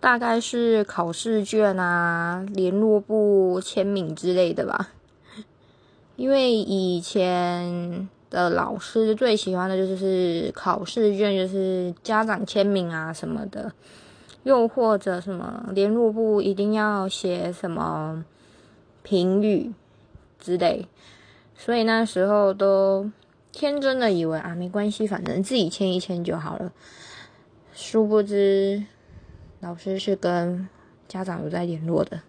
大概是考试卷啊、联络簿签名之类的吧。因为以前的老师最喜欢的就是考试卷，就是家长签名啊什么的，又或者什么联络簿一定要写什么评语之类，所以那时候都天真的以为啊没关系，反正自己签一签就好了。殊不知，老师是跟家长有在联络的。